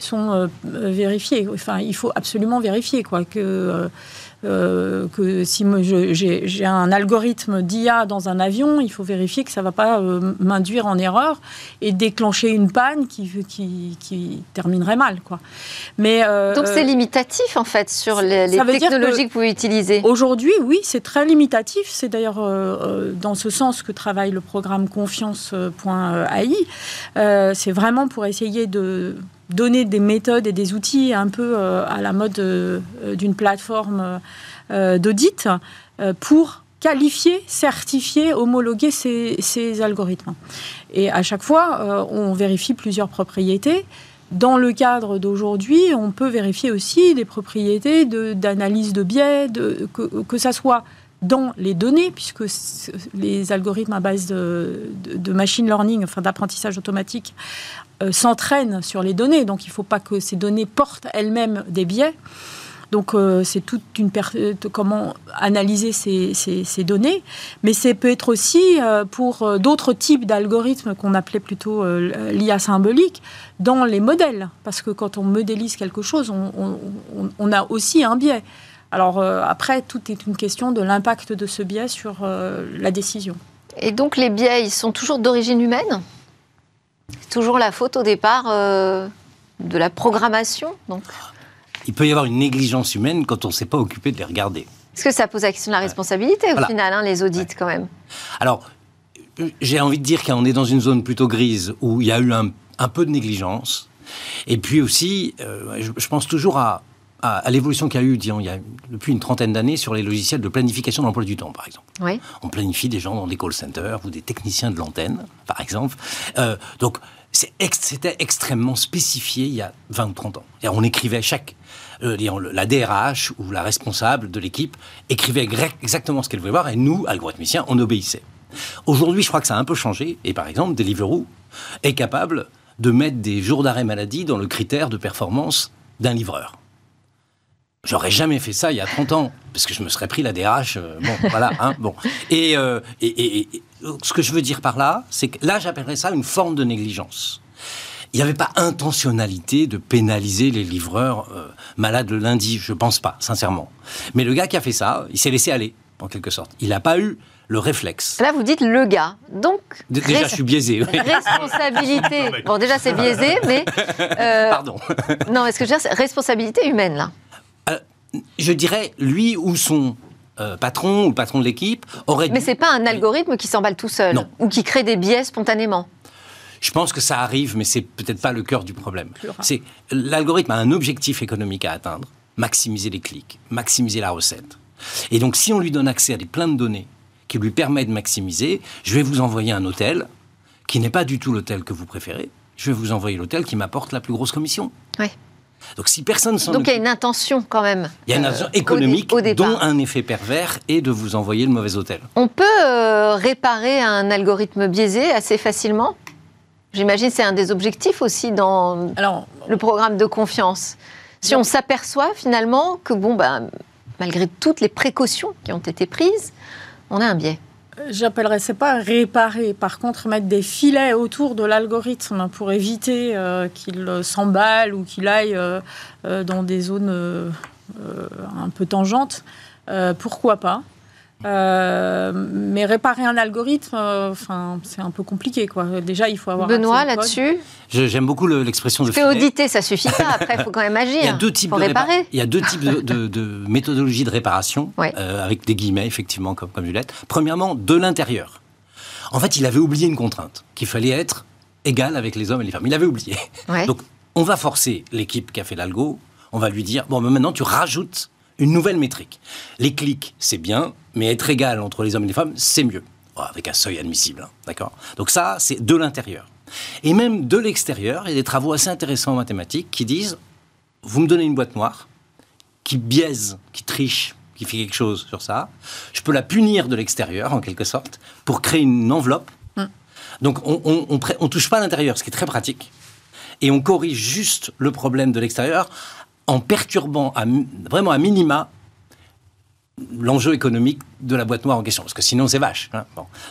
sont euh, vérifiées. Enfin, il faut absolument vérifier quoi, que, euh, euh, que si j'ai un algorithme d'IA dans un avion, il faut vérifier que ça ne va pas m'induire en erreur et déclencher une panne qui, qui, qui terminerait mal. Quoi. Mais, Donc c'est limitatif en fait sur les, technologies que, vous utilisez Aujourd'hui, oui, c'est très limitatif. C'est d'ailleurs dans ce sens que travaille le programme confiance.ai. c'est vraiment pour essayer de donner des méthodes et des outils un peu euh, à la mode euh, d'une plateforme euh, d'audit pour qualifier, certifier, homologuer ces, algorithmes. Et à chaque fois, on vérifie plusieurs propriétés. Dans le cadre d'aujourd'hui, on peut vérifier aussi des propriétés d'analyse de, biais, que, que ça soit dans les données, puisque les algorithmes à base de, de machine learning, enfin d'apprentissage automatique, euh, s'entraînent sur les données. Donc il ne faut pas que ces données portent elles-mêmes des biais. Donc euh, c'est toute une euh, comment analyser ces, données, mais c'est peut être aussi pour d'autres types d'algorithmes qu'on appelait plutôt l'IA symbolique dans les modèles, parce que quand on modélise quelque chose, on, a aussi un biais. Alors après, tout est une question de l'impact de ce biais sur la décision. Et donc les biais, ils sont toujours d'origine humaine? C'est toujours la faute au départ euh, de la programmation. Donc? Il peut y avoir une négligence humaine quand on ne s'est pas occupé de les regarder. Est-ce que ça pose la question de la responsabilité au final, hein, les audits quand même? Alors, j'ai envie de dire qu'on est dans une zone plutôt grise où il y a eu un, peu de négligence. Et puis aussi, euh, je, pense toujours à, à, l'évolution qu'il y a eu, disons, il y a depuis une trentaine d'années sur les logiciels de planification de l'emploi du temps, par exemple. Oui. On planifie des gens dans des call centers ou des techniciens de l'antenne, par exemple. Euh, donc, c'était extrêmement spécifié il y a 20 ou 30 ans. On écrivait chaque... Euh, la DRH ou la responsable de l'équipe écrivait exactement ce qu'elle voulait voir et nous, algorithmiciens, on obéissait. Aujourd'hui, je crois que ça a un peu changé. Et par exemple, Deliveroo est capable de mettre des jours d'arrêt maladie dans le critère de performance d'un livreur. J'aurais jamais fait ça il y a 30 ans, parce que je me serais pris la DRH. Euh, bon, voilà. Hein, bon. Et, euh, et, et, ce que je veux dire par là, c'est que là, j'appellerais ça une forme de négligence. Il n'y avait pas intentionnalité de pénaliser les livreurs euh, malades le lundi, je pense pas, sincèrement. Mais le gars qui a fait ça, il s'est laissé aller, en quelque sorte. Il n'a pas eu le réflexe. Là, vous dites le gars. Donc. Déjà, je suis biaisé. Responsabilité. [laughs] bon, déjà, c'est biaisé, mais. Euh, Pardon. non, est-ce que je veux dire, responsabilité humaine, là Je dirais, lui ou son patron ou le patron de l'équipe aurait. Mais c'est pas un algorithme qui s'emballe tout seul ou qui crée des biais spontanément. Je pense que ça arrive, mais c'est peut-être pas le cœur du problème. C'est l'algorithme a un objectif économique à atteindre maximiser les clics, maximiser la recette. Et donc, si on lui donne accès à des plein de données qui lui permettent de maximiser, je vais vous envoyer un hôtel qui n'est pas du tout l'hôtel que vous préférez. Je vais vous envoyer l'hôtel qui m'apporte la plus grosse commission. Oui. Donc si personne s'en Donc il y a une intention quand même. Il y a une intention euh, économique dont un effet pervers est de vous envoyer le mauvais hôtel. On peut euh, réparer un algorithme biaisé assez facilement? J'imagine que c'est un des objectifs aussi dans le programme de confiance. Si on s'aperçoit finalement que, bon, ben, malgré toutes les précautions qui ont été prises, on a un biais. J'appellerais ça pas réparer. Par contre, mettre des filets autour de l'algorithme pour éviter euh, qu'il s'emballe ou qu'il aille euh, euh, dans des zones un peu tangentes, pourquoi pas? Euh, mais réparer un algorithme, euh, enfin, c'est un peu compliqué, quoi. Déjà, il faut avoir. Benoît, là-dessus. J'aime beaucoup l'expression de. Fait auditer, ça suffit pas. Après, il faut quand même agir. [laughs] Il y a deux types de réparer. Il y a deux types de, méthodologies de réparation, euh, avec des guillemets, effectivement, comme, comme Juliette. Premièrement, de l'intérieur. En fait, il avait oublié une contrainte, qu'il fallait être égal avec les hommes et les femmes. Il avait oublié. Donc, on va forcer l'équipe qui a fait l'algo. On va lui dire bon, maintenant, tu rajoutes une nouvelle métrique. Les clics, c'est bien, mais être égal entre les hommes et les femmes, c'est mieux. avec un seuil admissible, hein, d'accord Donc ça, c'est de l'intérieur. Et même de l'extérieur, il y a des travaux assez intéressants en mathématiques qui disent, vous me donnez une boîte noire, qui biaise, qui triche, qui fait quelque chose sur ça, je peux la punir de l'extérieur, en quelque sorte, pour créer une enveloppe. Mm. Donc on ne touche pas à l'intérieur, ce qui est très pratique, et on corrige juste le problème de l'extérieur en perturbant vraiment à minima l'enjeu économique de la boîte noire en question, parce que sinon c'est vache. Hein.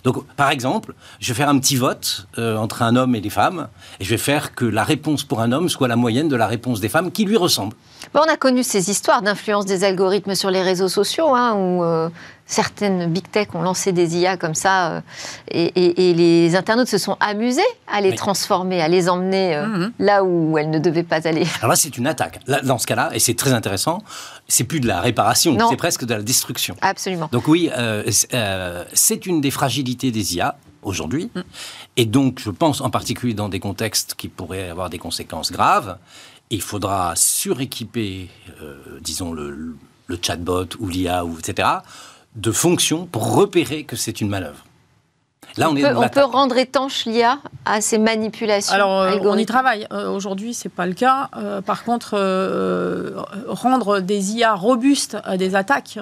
Donc, par exemple, je vais faire un petit vote euh, entre un homme et des femmes, et je vais faire que la réponse pour un homme soit la moyenne de la réponse des femmes qui lui ressemble. On a connu ces histoires d'influence des algorithmes sur les réseaux sociaux, hein, où euh, certaines big tech ont lancé des IA comme ça, euh, et, les internautes se sont amusés à les transformer, à les emmener euh, mhm. là où elles ne devaient pas aller. Alors là, c'est une attaque. dans ce cas-là, et c'est très intéressant, c'est plus de la réparation, c'est presque de la destruction. Absolument. Donc oui, c'est une des fragilités des IA aujourd'hui. Mm. Et donc, je pense en particulier dans des contextes qui pourraient avoir des conséquences graves, il faudra suréquiper, disons, le, le chatbot ou l'IA, etc., de fonctions pour repérer que c'est une manœuvre. Là, on, peut, on peut, rendre étanche l'IA à ces manipulations Alors, euh, on y travaille. Euh, aujourd'hui, ce n'est pas le cas. Euh, par contre, rendre des IA robustes à des attaques,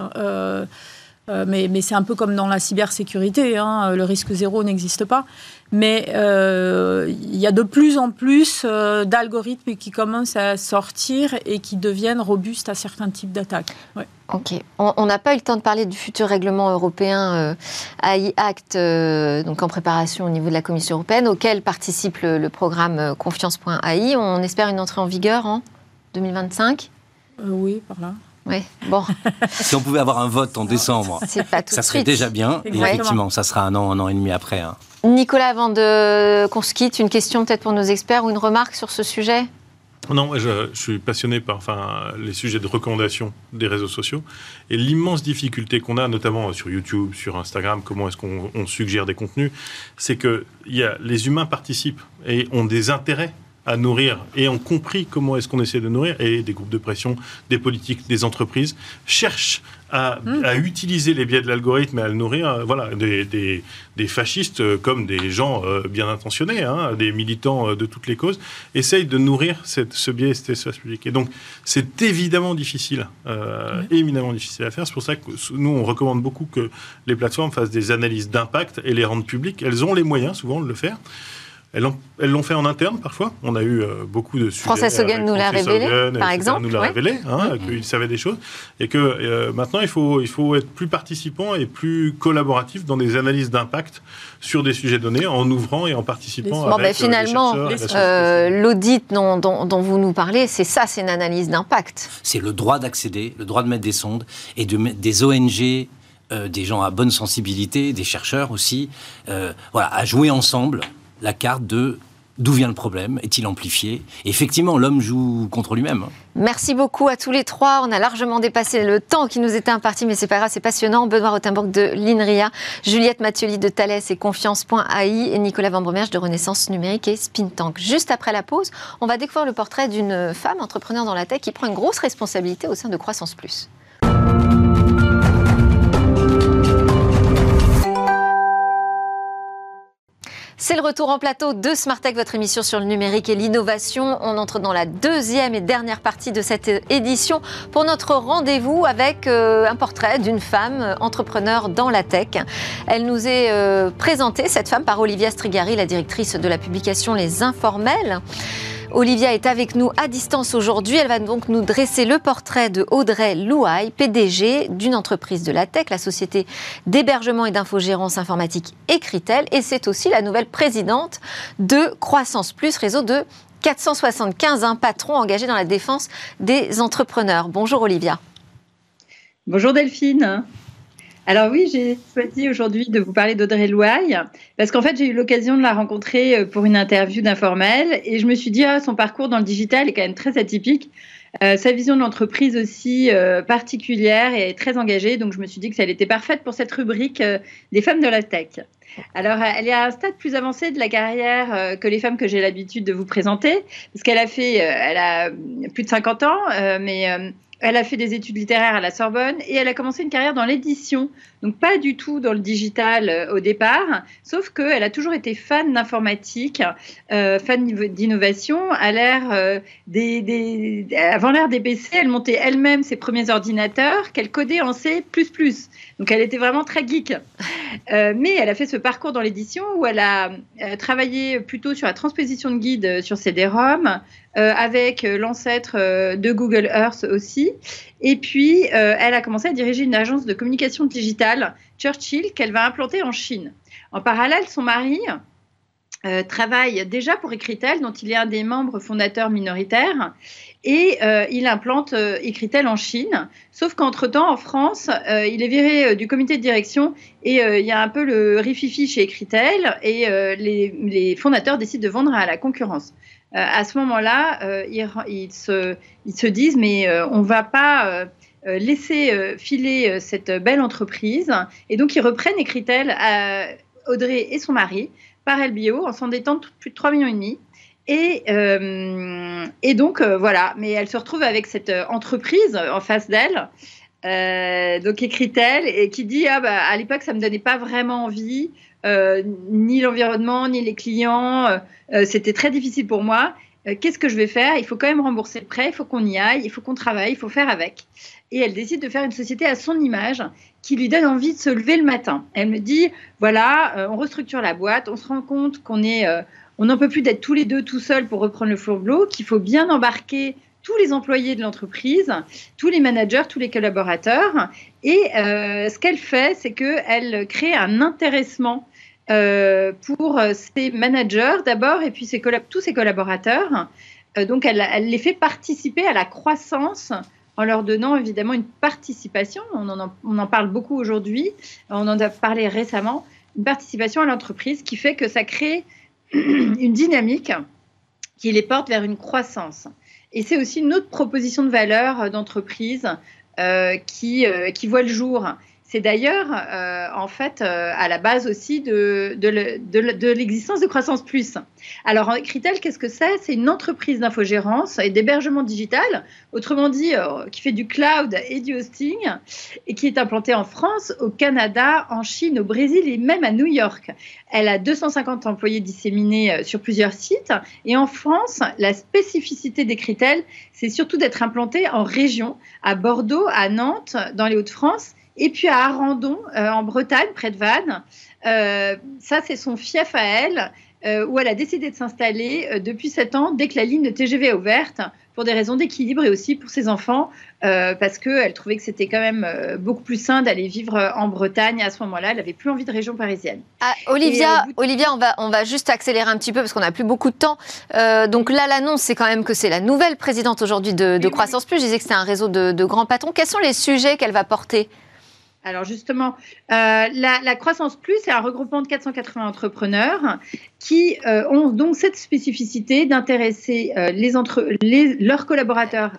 mais, mais c'est un peu comme dans la cybersécurité. Hein, le risque zéro n'existe pas. Mais il y a de plus en plus d'algorithmes qui commencent à sortir et qui deviennent robustes à certains types d'attaques. Ouais. Ok. On n'a pas eu le temps de parler du futur règlement européen euh, AI Act, euh, donc en préparation au niveau de la Commission européenne, auquel participe le, programme euh, Confiance.ai. On espère une entrée en vigueur en 2025 Oui, par là. Oui, bon. [laughs] si on pouvait avoir un vote en décembre, ça serait déjà bien. Et effectivement, ça sera un an, un an et demi après. Hein. Nicolas, avant qu'on se quitte, une question peut-être pour nos experts ou une remarque sur ce sujet? Non, je, je, suis passionné par enfin, les sujets de recommandation des réseaux sociaux et l'immense difficulté qu'on a, notamment sur YouTube, sur Instagram, comment est-ce qu'on suggère des contenus, c'est que y a, les humains participent et ont des intérêts à nourrir et ont compris comment est-ce qu'on essaie de nourrir et des groupes de pression, des politiques, des entreprises cherchent à, mmh. utiliser les biais de l'algorithme et à le nourrir. Euh, voilà, des, des, fascistes euh, comme des gens euh, bien intentionnés, hein, des militants de toutes les causes, essayent de nourrir cette, ce biais, cet espace public. Et donc, c'est évidemment difficile, éminemment difficile à faire. C'est pour ça que nous, on recommande beaucoup que les plateformes fassent des analyses d'impact et les rendent publiques. Elles ont les moyens, souvent, de le faire. Elles l'ont fait en interne parfois. On a eu euh, beaucoup de sujets. François Sogan nous l'a révélé, par exemple. nous l'a révélé, hein, qu'il savait des choses. Et que euh, maintenant, il faut, il faut être plus participant et plus collaboratif dans des analyses d'impact sur des sujets donnés en ouvrant et en participant. Bon, ben, finalement, l'audit dont, dont, vous nous parlez, c'est ça, c'est une analyse d'impact. C'est le droit d'accéder, le droit de mettre des sondes et de mettre des ONG des gens à bonne sensibilité, des chercheurs aussi, voilà, à jouer ensemble la carte de D'où vient le problème Est-il amplifié? Effectivement, l'homme joue contre lui-même. Hein. Merci beaucoup à tous les trois. On a largement dépassé le temps qui nous était imparti, mais c'est pas grave, c'est passionnant. Benoît Rothenburg de l'INRIA, Juliette Mathioli de Thales et Confiance.ai et Nicolas Van de Renaissance Numérique et Spintank. Juste après la pause, on va découvrir le portrait d'une femme entrepreneur dans la tech qui prend une grosse responsabilité au sein de Croissance Plus. C'est le retour en plateau de Tech, votre émission sur le numérique et l'innovation. On entre dans la deuxième et dernière partie de cette édition pour notre rendez-vous avec euh, un portrait d'une femme entrepreneur dans la tech. Elle nous est euh, présentée, cette femme, par Olivia Strigari, la directrice de la publication Les Informels. Olivia est avec nous à distance aujourd'hui. Elle va donc nous dresser le portrait de Audrey Louaille, PDG d'une entreprise de la tech, la société d'hébergement et d'infogérance informatique Écritel. Et c'est aussi la nouvelle présidente de Croissance Plus, réseau de 475 un patrons engagés dans la défense des entrepreneurs. Bonjour Olivia. Bonjour Delphine. Alors oui, j'ai choisi aujourd'hui de vous parler d'Audrey Louaille parce qu'en fait j'ai eu l'occasion de la rencontrer euh, pour une interview d'informel et je me suis dit ah, son parcours dans le digital est quand même très atypique. Euh, sa vision de l'entreprise aussi euh, particulière et très engagée, donc je me suis dit que ça était parfaite pour cette rubrique des femmes de la tech. Alors, elle est à un stade plus avancé de la carrière que les femmes que j'ai l'habitude de vous présenter, parce qu'elle a fait, elle a plus de 50 ans, mais elle a fait des études littéraires à la Sorbonne et elle a commencé une carrière dans l'édition, donc pas du tout dans le digital euh, au départ, sauf qu'elle a toujours été fan d'informatique, euh, fan d'innovation. Euh, des, avant l'ère des PC, elle montait elle-même ses premiers ordinateurs qu'elle codait en C++. Donc elle était vraiment très geek. mais elle a fait ce parcours dans l'édition où elle a travaillé plutôt sur la transposition de guides sur CD-ROM, euh, avec euh, l'ancêtre euh, de Google Earth aussi. Et puis, elle a commencé à diriger une agence de communication digitale, Churchill, qu'elle va implanter en Chine. En parallèle, son mari travaille déjà pour Ecritel, dont il est un des membres fondateurs minoritaires. Et il implante Ecritel en Chine. Sauf qu'entre-temps, en France, il est viré du comité de direction et il y a un peu le rififi chez Ecritel et les, fondateurs décident de vendre à la concurrence. Euh, à ce moment-là, euh, ils, se, disent mais euh, on ne va pas laisser filer cette belle entreprise. Et donc, ils reprennent Écritel à Audrey et son mari par LBO en s'endettant de plus de 3 millions et. Et, et donc, voilà. Mais elle se retrouve avec cette entreprise en face d'elle. Donc, Écritel, et qui dit ah, bah, à l'époque, ça ne me donnait pas vraiment envie. Euh, ni l'environnement, ni les clients. Euh, euh, c'était très difficile pour moi. Qu'est-ce que je vais faire? Il faut quand même rembourser le prêt, il faut qu'on y aille, il faut qu'on travaille, il faut faire avec. Et elle décide de faire une société à son image qui lui donne envie de se lever le matin. Elle me dit, voilà, on restructure la boîte, on se rend compte qu'on est... on n'en peut plus d'être tous les deux tout seuls pour reprendre le flambeau, qu'il faut bien embarquer tous les employés de l'entreprise, tous les managers, tous les collaborateurs. Et ce qu'elle fait, c'est qu'elle crée un intéressement euh, pour euh, ses managers d'abord et puis tous ses collaborateurs. Euh, donc elle, les fait participer à la croissance en leur donnant évidemment une participation. On en parle beaucoup aujourd'hui, on en a parlé récemment, une participation à l'entreprise qui fait que ça crée [clears throat] une dynamique qui les porte vers une croissance. Et c'est aussi une autre proposition de valeur d'entreprise qui, qui voit le jour. C'est d'ailleurs, euh, en fait, euh, à la base aussi de, l'existence de Croissance Plus. Alors, Critel, qu'est-ce que c'est? C'est une entreprise d'infogérance et d'hébergement digital, autrement dit, euh, qui fait du cloud et du hosting, et qui est implantée en France, au Canada, en Chine, au Brésil et même à New York. Elle a 250 employés disséminés sur plusieurs sites. Et en France, la spécificité des Critel, c'est surtout d'être implantée en région, à Bordeaux, à Nantes, dans les Hauts-de-France et puis à Arandon, euh, en Bretagne, près de Vannes. Euh, ça, c'est son fief à elle. où elle a décidé de s'installer depuis 7 ans dès que la ligne de TGV est ouverte pour des raisons d'équilibre et aussi pour ses enfants, euh, parce qu'elle trouvait que c'était quand même euh, beaucoup plus sain d'aller vivre euh, en Bretagne à ce moment-là. Elle n'avait plus envie de région parisienne. Ah, Olivia, Olivia on, va, on va juste accélérer un petit peu parce qu'on n'a plus beaucoup de temps. donc là, l'annonce, c'est quand même que c'est la nouvelle présidente aujourd'hui de, Croissance Plus. Je disais que c'était un réseau de, de grands patrons. Quels sont les sujets qu'elle va porter? Alors justement, euh, la, croissance plus, c'est un regroupement de 480 entrepreneurs qui euh, ont donc cette spécificité d'intéresser euh, les leurs collaborateurs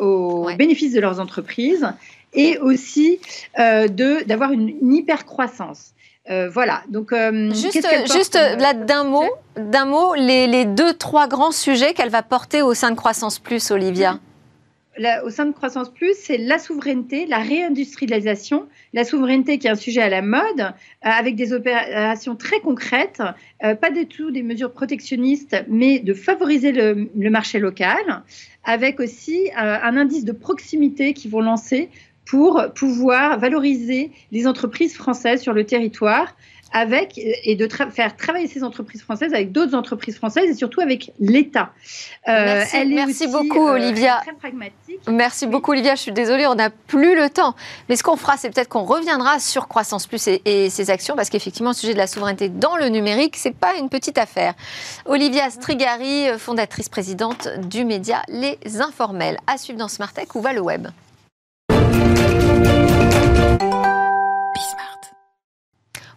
aux bénéfices de leurs entreprises et aussi d'avoir une, hyper croissance. voilà. Donc juste, juste là d'un mot, d'un mot, les, les, deux trois grands sujets qu'elle va porter au sein de Croissance Plus, Olivia au sein de Croissance Plus, c'est la souveraineté, la réindustrialisation, la souveraineté qui est un sujet à la mode, euh, avec des opérations très concrètes, euh, pas du tout des mesures protectionnistes, mais de favoriser le, marché local, avec aussi euh, un indice de proximité qu'ils vont lancer pour pouvoir valoriser les entreprises françaises sur le territoire avec et de faire travailler ces entreprises françaises avec d'autres entreprises françaises et surtout avec l'État. Euh, merci, beaucoup, euh, Olivia. Très pragmatique. Merci beaucoup, Olivia. Je suis désolée, on n'a plus le temps. Mais ce qu'on fera, c'est peut-être qu'on reviendra sur Croissance Plus et, ses actions, parce qu'effectivement, le sujet de la souveraineté dans le numérique, c'est pas une petite affaire. Olivia Strigari, fondatrice présidente du média Les Informels. À suivre dans Smartech, où va le web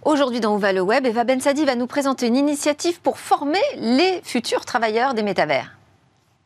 Aujourd'hui dans Où va le web, Eva Bensadi va nous présenter une initiative pour former les futurs travailleurs des métavers.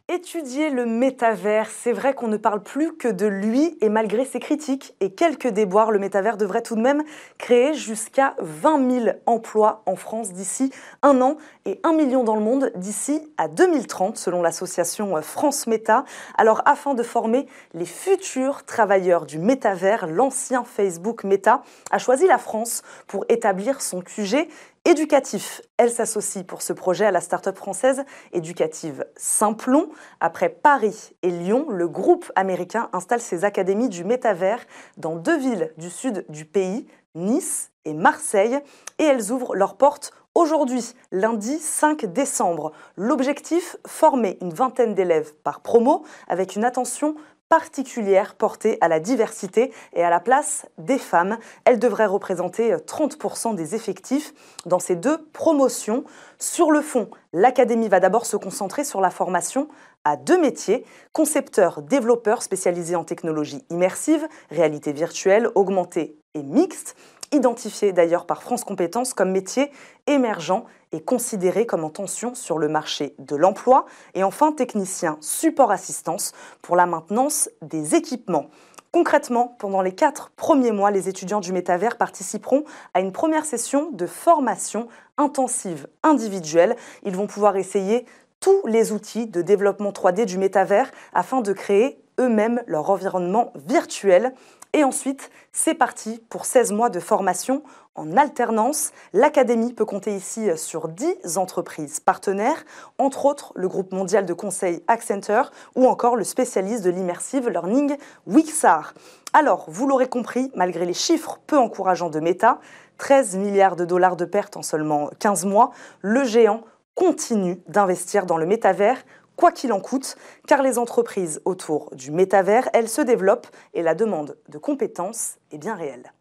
Étudier le métavers, c'est vrai qu'on ne parle plus que de lui et malgré ses critiques et quelques déboires, le métavers devrait tout de même créer jusqu'à 20 000 emplois en France d'ici un an et un million dans le monde d'ici à 2030 selon l'association France Méta. Alors afin de former les futurs travailleurs du métavers, l'ancien Facebook Méta a choisi la France pour établir son QG éducatif. Elle s'associe pour ce projet à la start-up française éducative Simplon. Après Paris et Lyon, le groupe américain installe ses académies du métavers dans deux villes du sud du pays, Nice et Marseille, et elles ouvrent leurs portes Aujourd'hui, lundi 5 décembre, l'objectif, former une vingtaine d'élèves par promo avec une attention particulière portée à la diversité et à la place des femmes. Elle devrait représenter 30% des effectifs dans ces deux promotions. Sur le fond, l'Académie va d'abord se concentrer sur la formation à deux métiers, concepteur, développeur spécialisé en technologie immersive, réalité virtuelle, augmentée et mixte identifié d'ailleurs par France Compétences comme métier émergent et considéré comme en tension sur le marché de l'emploi. Et enfin, technicien support assistance pour la maintenance des équipements. Concrètement, pendant les quatre premiers mois, les étudiants du métavers participeront à une première session de formation intensive individuelle. Ils vont pouvoir essayer tous les outils de développement 3D du métavers afin de créer eux-mêmes leur environnement virtuel. Et ensuite, c'est parti pour 16 mois de formation en alternance. L'académie peut compter ici sur 10 entreprises partenaires, entre autres le groupe mondial de conseil Accenture ou encore le spécialiste de l'immersive learning Wixar. Alors, vous l'aurez compris, malgré les chiffres peu encourageants de Meta, 13 milliards de dollars de pertes en seulement 15 mois, le géant continue d'investir dans le métavers quoi qu'il en coûte, car les entreprises autour du métavers, elles se développent et la demande de compétences est bien réelle.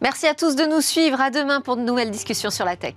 Merci à tous de nous suivre. À demain pour de nouvelles discussions sur la tech.